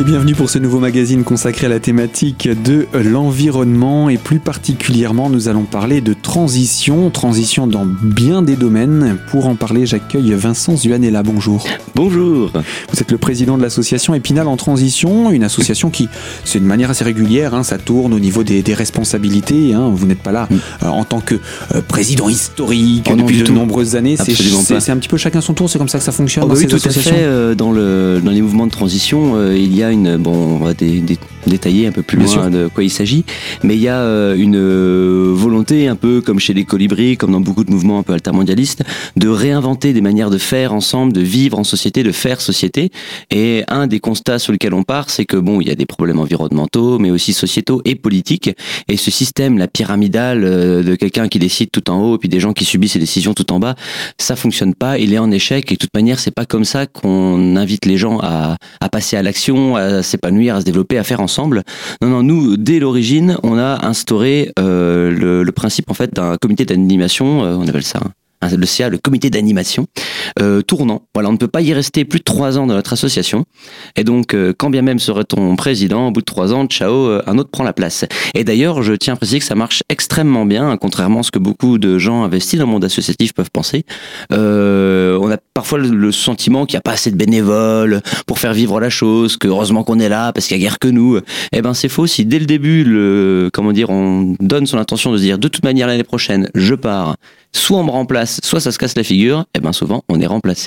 Et bienvenue pour ce nouveau magazine consacré à la thématique de l'environnement et plus particulièrement nous allons parler de transition, transition dans bien des domaines. Pour en parler, j'accueille Vincent Zuanella. Bonjour. Bonjour. Vous êtes le président de l'association Épinal en transition, une association qui, c'est de manière assez régulière, hein, ça tourne au niveau des, responsabilités. Hein. vous n'êtes pas là mm. euh, en tant que euh, président historique oh depuis de nombreuses années. C'est un petit peu chacun son tour, c'est comme ça que ça fonctionne oh bah dans oui, tout à fait. Euh, dans, le, dans les mouvements de transition, il y a une bon, on va détailler un peu plus loin de quoi il s'agit, mais il y a euh, une euh, volonté un peu comme chez les colibris, comme dans beaucoup de mouvements un peu altermondialistes, de réinventer des manières de faire ensemble, de vivre en société, de faire société. Et un des constats sur lesquels on part, c'est que bon, il y a des problèmes environnementaux, mais aussi sociétaux et politiques. Et ce système, la pyramidale euh, de quelqu'un qui décide tout en haut, puis des gens qui subissent ces décisions tout en bas, ça fonctionne pas. Il est en échec. Et de toute manière, c'est pas comme ça qu'on invite les gens à, à passer à l'action, à s'épanouir, à se développer, à faire ensemble. Non, non, nous, dès l'origine, on a instauré euh, le, principe en fait d'un comité d'animation, euh, on appelle ça le CA, le comité d'animation, euh, tournant. Voilà, on ne peut pas y rester plus de trois ans dans notre association. Et donc, euh, quand bien même serait ton président, au bout de trois ans, ciao, euh, un autre prend la place. Et d'ailleurs, je tiens à préciser que ça marche extrêmement bien, contrairement à ce que beaucoup de gens investis dans le monde associatif peuvent penser. Euh, on a parfois le, sentiment qu'il n'y a pas assez de bénévoles pour faire vivre la chose, que heureusement qu'on est là parce qu'il n'y a guère que nous. Eh ben, c'est faux. Si dès le début, le, comment dire, on donne son intention de se dire, de toute manière, l'année prochaine, je pars soit on me remplace, soit ça se casse la figure, et bien souvent on est remplacé.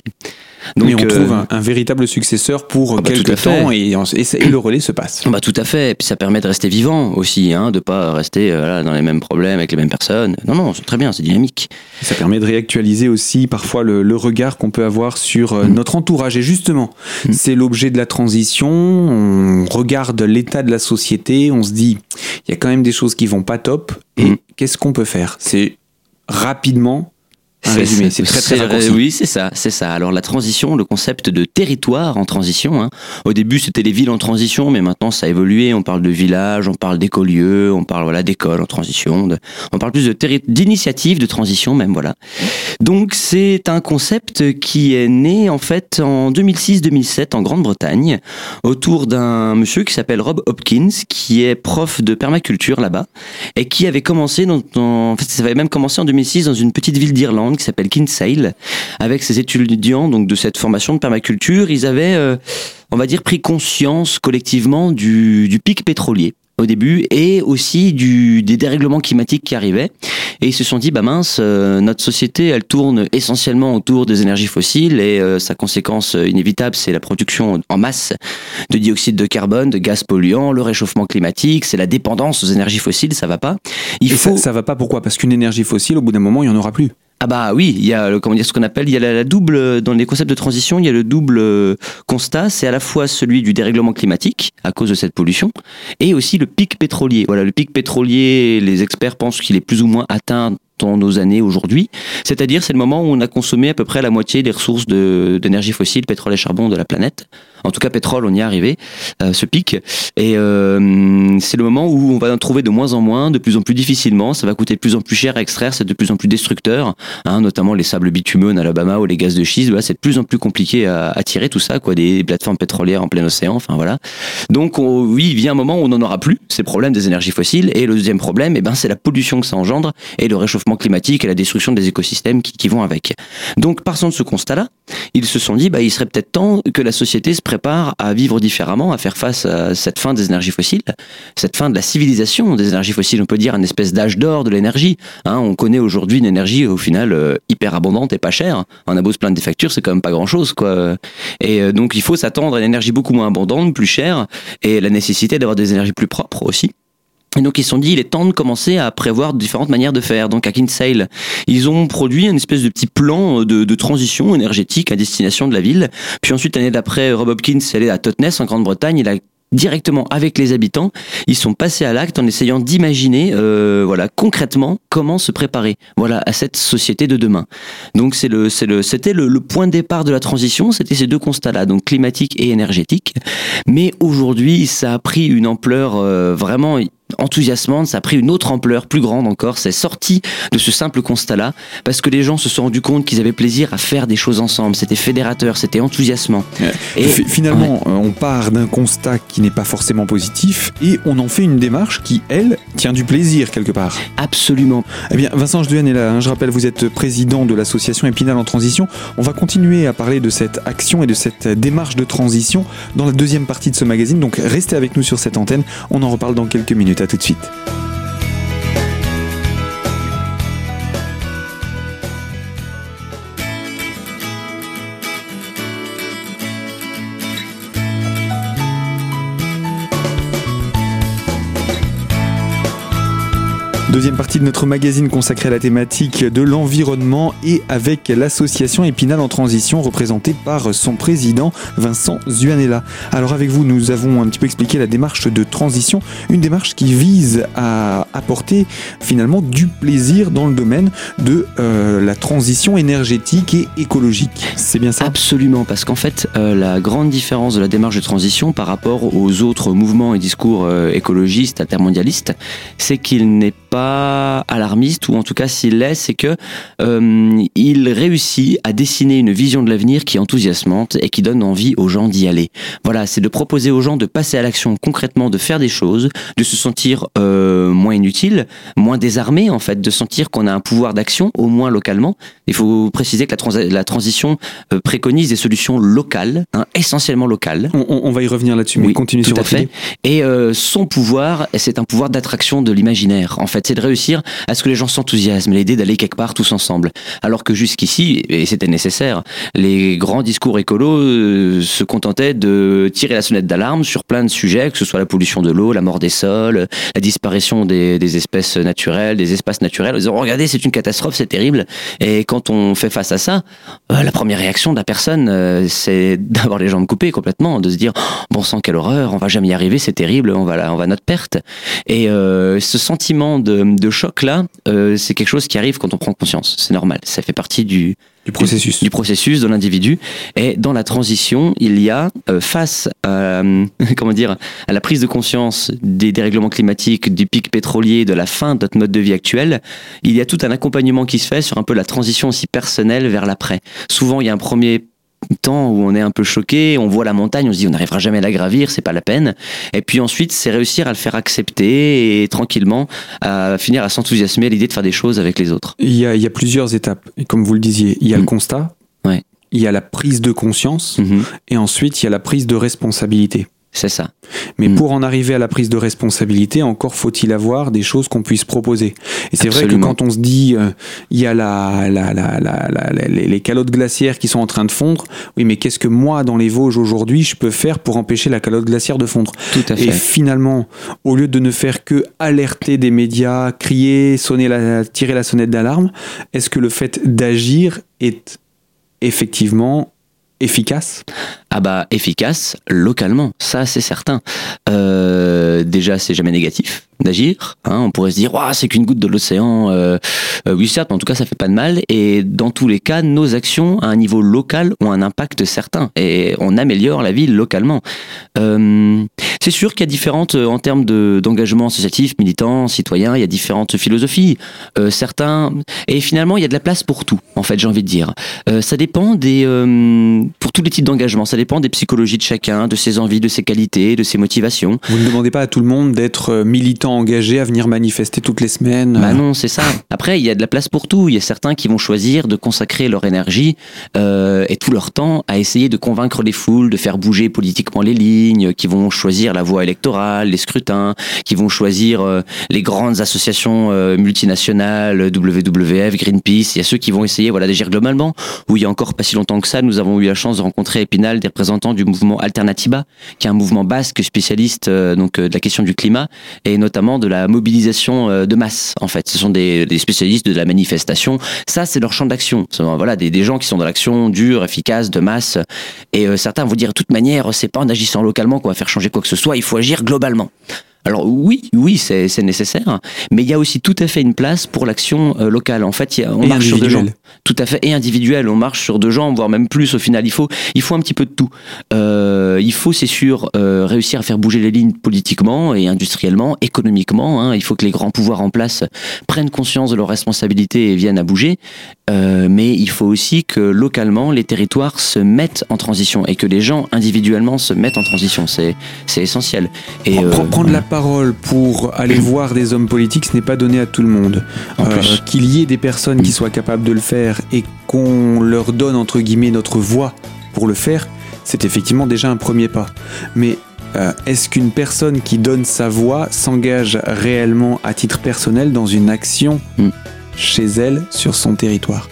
Donc, Mais on trouve euh, un, véritable successeur pour ah bah, quelques temps et, et, le relais se passe. Bah tout à fait, et puis ça permet de rester vivant aussi, hein, de pas rester euh, dans les mêmes problèmes avec les mêmes personnes. Non, non, c'est très bien, c'est dynamique. Ça permet de réactualiser aussi parfois le, regard qu'on peut avoir sur euh, mm. notre entourage. Et justement, mm. c'est l'objet de la transition. On regarde l'état de la société, on se dit, il y a quand même des choses qui vont pas top. Et mm. qu'est-ce qu'on peut faire? C'est rapidement résumé. C'est très très Oui, c'est ça, c'est ça. Alors la transition, le concept de territoire en transition. Hein. Au début, c'était les villes en transition, mais maintenant ça a évolué. On parle de villages, on parle d'écolieux, on parle voilà d'écoles en transition. On parle plus de d'initiatives de transition même voilà. Donc c'est un concept qui est né en fait en 2006-2007 en Grande-Bretagne autour d'un monsieur qui s'appelle Rob Hopkins, qui est prof de permaculture là-bas et qui avait commencé dans, en fait ça avait même commencé en 2006 dans une petite ville d'Irlande qui s'appelle Kinsale, avec ses étudiants donc de cette formation de permaculture, ils avaient, euh, on va dire, pris conscience collectivement du, du pic pétrolier au début et aussi du, des dérèglements climatiques qui arrivaient. Et ils se sont dit, bah mince, euh, notre société, elle tourne essentiellement autour des énergies fossiles et euh, sa conséquence inévitable, c'est la production en masse de dioxyde de carbone, de gaz polluants, le réchauffement climatique, c'est la dépendance aux énergies fossiles, ça va pas. Il faut... ça, ça va pas pourquoi? Parce qu'une énergie fossile, au bout d'un moment, il y en aura plus. Ah bah oui, il y a comment dire ce qu'on appelle, il y a la, double dans les concepts de transition, il y a le double euh, constat, c'est à la fois celui du dérèglement climatique à cause de cette pollution et aussi le pic pétrolier. Voilà, le pic pétrolier, les experts pensent qu'il est plus ou moins atteint dans nos années aujourd'hui. C'est-à-dire, c'est le moment où on a consommé à peu près la moitié des ressources d'énergie fossile, pétrole et charbon de la planète. En tout cas, pétrole, on y est arrivé, euh, ce pic. Et euh, c'est le moment où on va en trouver de moins en moins, de plus en plus difficilement. Ça va coûter de plus en plus cher à extraire, c'est de plus en plus destructeur. Hein, notamment les sables bitumineux en Alabama ou les gaz de schiste. C'est de plus en plus compliqué à, à, tirer tout ça, quoi, des plateformes pétrolières en plein océan. Enfin voilà. Donc oui, il vient un moment où on n'en aura plus ces problèmes des énergies fossiles. Et le deuxième problème, eh ben, c'est la pollution que ça engendre et le réchauffement climatique et la destruction des écosystèmes qui, vont avec. Donc, partant de ce constat-là, ils se sont dit, bah, il serait peut-être temps que la société se prépare à vivre différemment, à faire face à cette fin des énergies fossiles, cette fin de la civilisation des énergies fossiles. On peut dire un espèce d'âge d'or de l'énergie. Hein, on connaît aujourd'hui une énergie au final euh, hyper abondante et pas chère. On a beau se plaindre des factures, c'est quand même pas grand-chose, quoi. Et euh, donc, il faut s'attendre à une énergie beaucoup moins abondante, plus chère, et la nécessité d'avoir des énergies plus propres aussi. Et donc ils se sont dit, il est temps de commencer à prévoir différentes manières de faire. Donc à Kinsale, ils ont produit une espèce de petit plan de, de transition énergétique à destination de la ville. Puis ensuite, l'année d'après, Rob Hopkins est à Totnes, en Grande-Bretagne. Il a directement avec les habitants, ils sont passés à l'acte en essayant d'imaginer, euh, voilà, concrètement comment se préparer, voilà, à cette société de demain. Donc c'est le, c'est le, c'était le, point de départ de la transition, c'était ces deux constats-là, donc climatique et énergétique. Mais aujourd'hui, ça a pris une ampleur euh, vraiment enthousiasmante, ça a pris une autre ampleur, plus grande encore. C'est sorti de ce simple constat-là parce que les gens se sont rendus compte qu'ils avaient plaisir à faire des choses ensemble. C'était fédérateur, c'était enthousiasmant. Et finalement, euh, on part d'un constat qui n'est pas forcément positif et on en fait une démarche qui, elle, tient du plaisir quelque part. Absolument. Eh bien, Vincent Jduan est là. Hein. Je rappelle, vous êtes président de l'association Épinal en transition. On va continuer à parler de cette action et de cette démarche de transition dans la deuxième partie de ce magazine. Donc, restez avec nous sur cette antenne. On en reparle dans quelques minutes. À tout de suite. Deuxième partie de notre magazine consacré à la thématique de l'environnement et avec l'association Épinal en transition représentée par son président Vincent Zuanella. Alors avec vous, nous avons un petit peu expliqué la démarche de transition, une démarche qui vise à apporter finalement du plaisir dans le domaine de euh, la transition énergétique et écologique. C'est bien ça? Absolument, parce qu'en fait, euh, la grande différence de la démarche de transition par rapport aux autres mouvements et discours euh, écologistes, intermondialistes, c'est qu'il n'est pas alarmiste, ou en tout cas s'il l'est, c'est que euh, il réussit à dessiner une vision de l'avenir qui est enthousiasmante et qui donne envie aux gens d'y aller. Voilà, c'est de proposer aux gens de passer à l'action concrètement, de faire des choses, de se sentir euh, moins inutile, moins désarmé en fait, de sentir qu'on a un pouvoir d'action, au moins localement. Il faut préciser que la, la transition euh, préconise des solutions locales, hein, essentiellement locales. On, va y revenir là-dessus, mais oui, continue tout à fait. Et son pouvoir, c'est un pouvoir d'attraction de l'imaginaire. En fait, de réussir à ce que les gens s'enthousiasment, l'idée d'aller quelque part tous ensemble. Alors que jusqu'ici, et c'était nécessaire, les grands discours écolos euh, se contentaient de tirer la sonnette d'alarme sur plein de sujets, que ce soit la pollution de l'eau, la mort des sols, la disparition des, espèces naturelles, des espaces naturels. Ils disant, regardez, c'est une catastrophe, c'est terrible. Et quand on fait face à ça, euh, la première réaction de la personne, euh, c'est d'avoir les jambes coupées complètement, de se dire, oh, bon sang, quelle horreur, on va jamais y arriver, c'est terrible, on va, on va notre perte. Et ce sentiment de de, choc-là, euh, c'est quelque chose qui arrive quand on prend conscience. C'est normal. Ça fait partie du, du processus. Du, processus de l'individu. Et dans la transition, il y a, euh, face à, comment dire, à la prise de conscience des dérèglements climatiques, du pic pétrolier, de la fin de notre mode de vie actuel, il y a tout un accompagnement qui se fait sur un peu la transition aussi personnelle vers l'après. Souvent, il y a un premier temps où on est un peu choqué, on voit la montagne, on se dit on n'arrivera jamais à la gravir, c'est pas la peine. Et puis ensuite, c'est réussir à le faire accepter et tranquillement à finir à s'enthousiasmer à l'idée de faire des choses avec les autres. Il y a, plusieurs étapes. Et comme vous le disiez, il y a le mm. constat, ouais. il y a la prise de conscience, mm-hmm. et ensuite il y a la prise de responsabilité. C'est ça. Mais mm. pour en arriver à la prise de responsabilité, encore faut-il avoir des choses qu'on puisse proposer. Et c'est vrai que quand on se dit, euh, il y a la, la, la, les, les, calottes glaciaires qui sont en train de fondre, oui, mais qu'est-ce que moi, dans les Vosges aujourd'hui, je peux faire pour empêcher la calotte glaciaire de fondre? Tout à fait. Et finalement, au lieu de ne faire que alerter des médias, crier, sonner la, tirer la sonnette d'alarme, est-ce que le fait d'agir est effectivement efficace? Ah bah efficace localement, ça c'est certain. Euh, déjà c'est jamais négatif d'agir. Hein. on pourrait se dire, c'est qu'une goutte de l'océan. Euh, euh, oui, certes, mais en tout cas, ça fait pas de mal. Et dans tous les cas, nos actions à un niveau local ont un impact certain et on améliore la ville localement. Euh, c'est sûr qu'il y a différentes, en termes d'engagement associatif, militant, citoyen, il y a différentes philosophies. certains, et finalement, il y a de la place pour tout. En fait, j'ai envie de dire. ça dépend des, pour tous les types d'engagement, ça des psychologies de chacun, de ses envies, de ses qualités, de ses motivations. Vous ne demandez pas à tout le monde d'être militant engagés à venir manifester toutes les semaines. Bah non, c'est ça. Après, il y a de la place pour tout. Il y a certains qui vont choisir de consacrer leur énergie euh, et tout leur temps à essayer de convaincre les foules, de faire bouger politiquement les lignes, qui vont choisir la voie électorale, les scrutins, qui vont choisir euh, les grandes associations euh, multinationales, WWF, Greenpeace. Il y a ceux qui vont essayer voilà, d'agir globalement. Où il y a encore pas si longtemps que ça, nous avons eu la chance de rencontrer Épinal, des représentants du mouvement Alternatiba, qui est un mouvement basque spécialiste donc de la question du climat et notamment de la mobilisation euh, de masse. En fait, ce sont des, spécialistes de la manifestation. Ça, c'est leur champ d'action. Voilà, des, des, gens qui sont dans l'action dure, efficace, de masse. Et euh, certains vont dire, de toute manière, c'est pas en agissant localement qu'on va faire changer quoi que ce soit. Il faut agir globalement. Alors oui, oui, c'est nécessaire, mais il y a aussi tout à fait une place pour l'action euh, locale. En fait, y a, on marche sur deux gens. Tout à fait, et individuel. On marche sur deux jambes, voire même plus. Au final, il faut, il faut un petit peu de tout. Euh, il faut, c'est sûr, euh, réussir à faire bouger les lignes politiquement et industriellement, économiquement. Hein. Il faut que les grands pouvoirs en place prennent conscience de leurs responsabilités et viennent à bouger. Euh, mais il faut aussi que localement, les territoires se mettent en transition et que les gens individuellement se mettent en transition. C'est, c'est essentiel. Et prendre la parole pour aller voir des hommes politiques, ce n'est pas donné à tout le monde. qu'il y ait des personnes qui soient capables de le faire et qu'on leur donne entre guillemets notre voix pour le faire, c'est effectivement déjà un premier pas. Mais euh, est-ce qu'une personne qui donne sa voix s'engage réellement à titre personnel dans une action hmm. chez elle sur son territoire?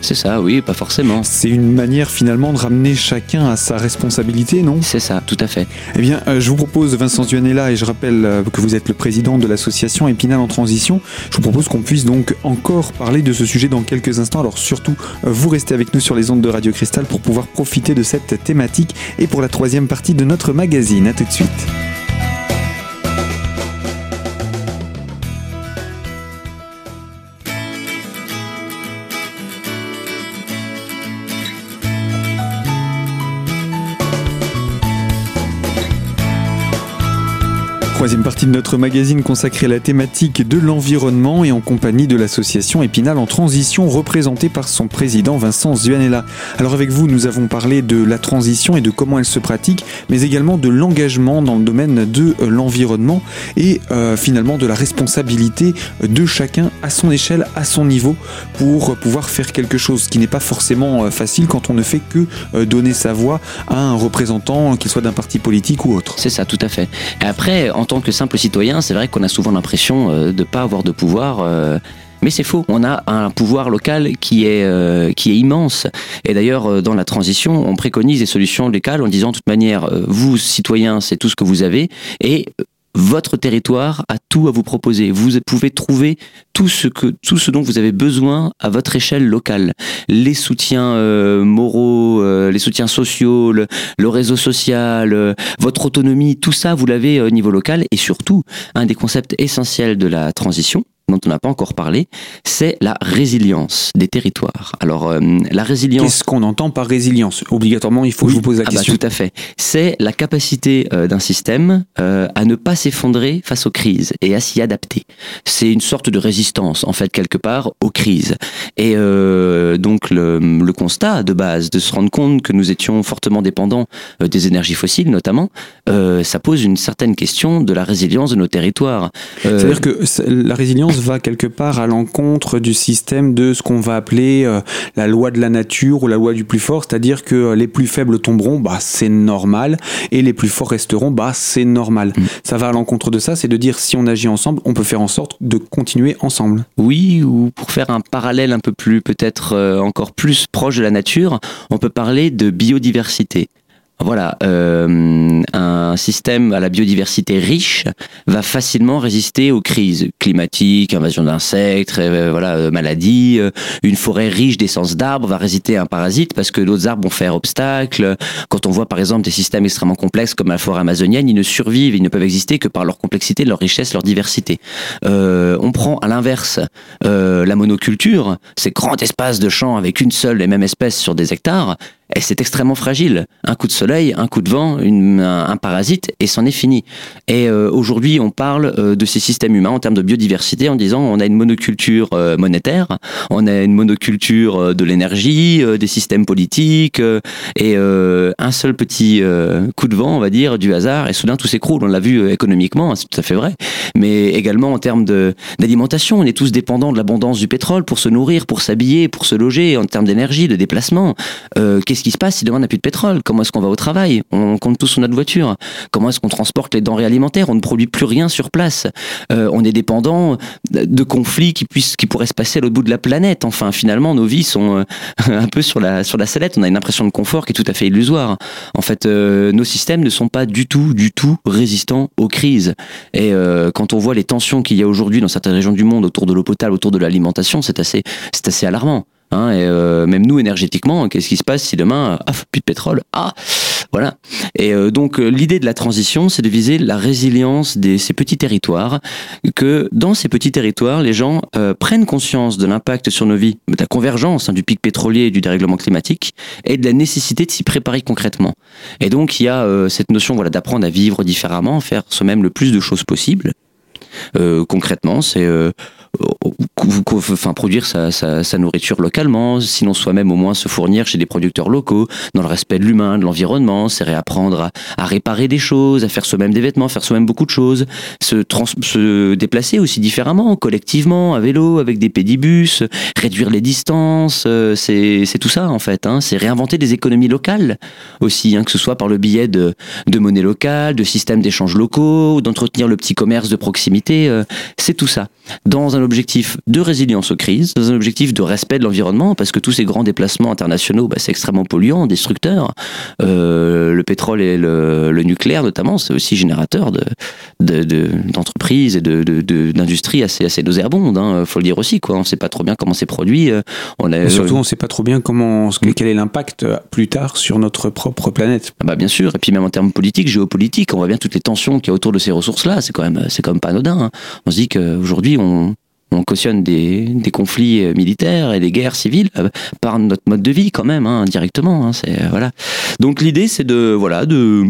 C'est ça, oui, pas forcément. C'est une manière finalement de ramener chacun à sa responsabilité, non? C'est ça, tout à fait. Eh bien, euh, je vous propose, Vincent Duanella, et je rappelle euh, que vous êtes le président de l'association Épinal en transition, je vous propose qu'on puisse donc encore parler de ce sujet dans quelques instants. Alors surtout, euh, vous restez avec nous sur les ondes de Radio Cristal pour pouvoir profiter de cette thématique et pour la troisième partie de notre magazine. A tout de suite. Troisième partie de notre magazine consacrée à la thématique de l'environnement et en compagnie de l'association Épinal en transition représentée par son président Vincent Zuanella. Alors avec vous, nous avons parlé de la transition et de comment elle se pratique, mais également de l'engagement dans le domaine de euh, l'environnement et euh, finalement de la responsabilité de chacun à son échelle, à son niveau, pour pouvoir faire quelque chose qui n'est pas forcément euh, facile quand on ne fait que donner sa voix à un représentant, qu'il soit d'un parti politique ou autre. C'est ça, tout à fait. Et après, tant que simple citoyen, c'est vrai qu'on a souvent l'impression euh, de ne pas avoir de pouvoir. Euh, mais c'est faux. On a un pouvoir local qui est euh, qui est immense. Et d'ailleurs, dans la transition, on préconise des solutions locales en disant, de toute manière, vous citoyens, c'est tout ce que vous avez, votre territoire a tout à vous proposer. Vous pouvez trouver tout ce que tout ce dont vous avez besoin à votre échelle locale. Les soutiens euh, moraux, euh, les soutiens sociaux, le, réseau social, euh, votre autonomie, tout ça vous l'avez au niveau local et surtout un des concepts essentiels de la transition, dont on n'a pas encore parlé, c'est la résilience des territoires. Alors, euh, la résilience. Qu'est-ce qu'on entend par résilience? Obligatoirement, il faut que je vous pose la ah bah, question. tout à fait. C'est la capacité euh, d'un système euh, à ne pas s'effondrer face aux crises et à s'y adapter. C'est une sorte de résistance, en fait, quelque part, aux crises. Et donc, le, le, constat de base, de se rendre compte que nous étions fortement dépendants des énergies fossiles, notamment, ça pose une certaine question de la résilience de nos territoires. C'est-à-dire que la résilience va quelque part à l'encontre du système de ce qu'on va appeler euh, la loi de la nature ou la loi du plus fort, c'est-à-dire que euh, les plus faibles tomberont, bah c'est normal, et les plus forts resteront, bah c'est normal. Mm. Ça va à l'encontre de ça, c'est de dire si on agit ensemble, on peut faire en sorte de continuer ensemble. Oui, ou pour faire un parallèle un peu plus peut-être euh, encore plus proche de la nature, on peut parler de biodiversité. Voilà, euh, un système à la biodiversité riche va facilement résister aux crises climatiques, invasion d'insectes, euh, voilà, euh, maladies. Une forêt riche d'essence d'arbres va résister à un parasite parce que d'autres arbres vont faire obstacle. Quand on voit par exemple des systèmes extrêmement complexes comme la forêt amazonienne, ils ne survivent, ils ne peuvent exister que par leur complexité, leur richesse, leur diversité. on prend à l'inverse la monoculture, ces grands espaces de champs avec une seule et même espèce sur des hectares, et c'est extrêmement fragile. Un coup de soleil, un coup de vent, une, un, parasite, et c'en est fini. Et euh, aujourd'hui, on parle euh, de ces systèmes humains en termes de biodiversité en disant on a une monoculture euh, monétaire, on a une monoculture de l'énergie, des systèmes politiques, et un seul petit coup de vent, on va dire, du hasard, et soudain tout s'écroule. On l'a vu économiquement, c'est tout à fait vrai, mais également en termes d'alimentation. On est tous dépendants de l'abondance du pétrole pour se nourrir, pour s'habiller, pour se loger, en termes d'énergie, de déplacement. Qui se passe si demain on n'a plus de pétrole? Comment est-ce qu'on va au travail? On compte tout sur notre voiture. Comment est-ce qu'on transporte les denrées alimentaires? On ne produit plus rien sur place. Euh, on est dépendant de conflits qui puissent, qui pourraient se passer à l'autre bout de la planète. Enfin, finalement, nos vies sont euh, un peu sur la sur la sellette. On a une impression de confort qui est tout à fait illusoire. En fait, euh, nos systèmes ne sont pas du tout, du tout résistants aux crises. Et quand on voit les tensions qu'il y a aujourd'hui dans certaines régions du monde autour de l'eau potable, autour de l'alimentation, c'est assez, c'est assez alarmant. Hein, et euh, même nous, énergétiquement, qu'est-ce qui se passe si demain, ah, plus de pétrole Ah, Voilà. Et euh, donc l'idée de la transition, c'est de viser la résilience de ces petits territoires, que dans ces petits territoires, les gens prennent conscience de l'impact sur nos vies, de la convergence hein, du pic pétrolier et du dérèglement climatique, et de la nécessité de s'y préparer concrètement. Et donc il y a cette notion voilà, d'apprendre à vivre différemment, faire soi-même le plus de choses possible. concrètement, c'est enfin produire sa, sa, sa, nourriture localement, sinon soi-même au moins se fournir chez des producteurs locaux, dans le respect de l'humain, de l'environnement, c'est réapprendre à, à, réparer des choses, à faire soi-même des vêtements, faire soi-même beaucoup de choses, se, trans se déplacer aussi différemment, collectivement, à vélo, avec des pédibus, réduire les distances, euh, c'est tout ça en fait, hein, c'est réinventer des économies locales aussi, hein, que ce soit par le biais de, de monnaie locale, de systèmes d'échanges locaux, d'entretenir le petit commerce de proximité, euh, c'est tout ça. Dans un objectif de résilience aux crises, dans un objectif de respect de l'environnement, parce que tous ces grands déplacements internationaux, bah, c'est extrêmement polluant, destructeur. Euh, le pétrole et le, le nucléaire, notamment, c'est aussi générateur de, d'entreprises de, de, et d'industries assez, assez nauséabondes. Hein, faut le dire aussi. Quoi. On ne sait pas trop bien comment c'est produit. Euh, on a, surtout, on ne sait pas trop bien comment, quel est l'impact euh, plus tard sur notre propre planète. Ah bah bien sûr. Et puis même en termes politiques, géopolitiques, on voit bien toutes les tensions qu'il y a autour de ces ressources-là. C'est quand même, quand même pas anodin. Hein. On se dit qu'aujourd'hui, on, on cautionne des, des, conflits euh, militaires et des guerres civiles euh, par notre mode de vie quand même, hein, directement. Hein, c'est voilà. Donc l'idée, c'est de voilà de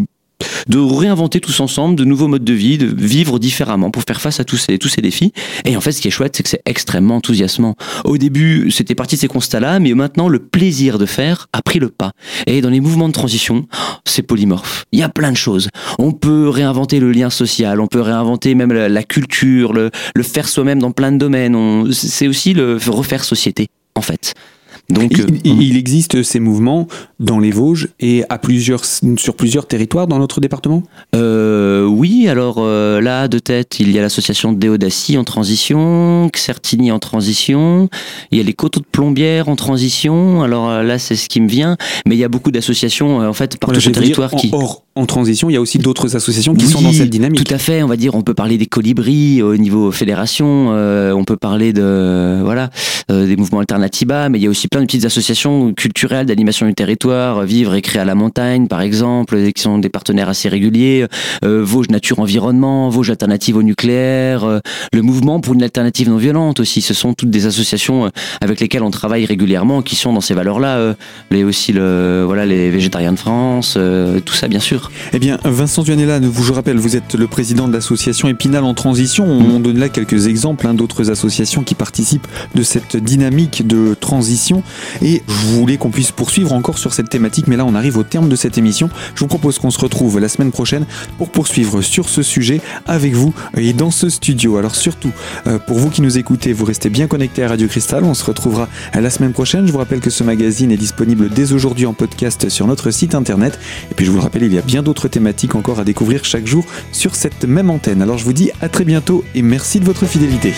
de réinventer tous ensemble de nouveaux modes de vie, de vivre différemment pour faire face à tous ces, tous ces défis. Et en fait, ce qui est chouette, c'est que c'est extrêmement enthousiasmant. Au début, c'était parti de ces constats-là, mais maintenant, le plaisir de faire a pris le pas. Et dans les mouvements de transition, c'est polymorphe. Il y a plein de choses. On peut réinventer le lien social, on peut réinventer même la, culture, le, le faire soi-même dans plein de domaines. C'est aussi le refaire société, en fait. Donc, il, euh, il, existe ces mouvements dans les Vosges et à plusieurs, sur plusieurs territoires dans notre département? Euh, Oui, alors euh, là, de tête, il y a l'association Déodacie en transition, Xertini en transition, il y a les coteaux de plombière en transition, alors euh, là, c'est ce qui me vient, mais il y a beaucoup d'associations, en fait, partout sur le territoire qui... en transition, il y a aussi d'autres associations qui sont dans cette dynamique. Tout à fait, on va dire, on peut parler des colibris au niveau fédération, on peut parler de, voilà, des mouvements Alternativa, mais il y a aussi plein de petites associations culturelles d'animation du territoire, Vivre et créer à la montagne par exemple, qui sont des partenaires assez réguliers, euh, Vosges Nature Environnement, Vosges Alternative au nucléaire, euh, le mouvement pour une alternative non violente aussi, ce sont toutes des associations euh, avec lesquelles on travaille régulièrement, qui sont dans ces valeurs-là, euh, les aussi le, voilà, les végétariens de France, tout ça bien sûr. Eh bien, Vincent Duanella, vous, je rappelle, vous êtes le président de l'association Épinal en transition. On donne là quelques exemples hein, d'autres associations qui participent de cette dynamique de transition. Et je voulais qu'on puisse poursuivre encore sur cette thématique, mais là on arrive au terme de cette émission. Je vous propose qu'on se retrouve la semaine prochaine pour poursuivre sur ce sujet avec vous et dans ce studio. Alors surtout, euh, pour vous qui nous écoutez, vous restez bien connectés à Radio Cristal. On se retrouvera la semaine prochaine. Je vous rappelle que ce magazine est disponible dès aujourd'hui en podcast sur notre site internet. Et puis je vous le rappelle, il y a bien d'autres thématiques encore à découvrir chaque jour sur cette même antenne. Alors je vous dis à très bientôt et merci de votre fidélité.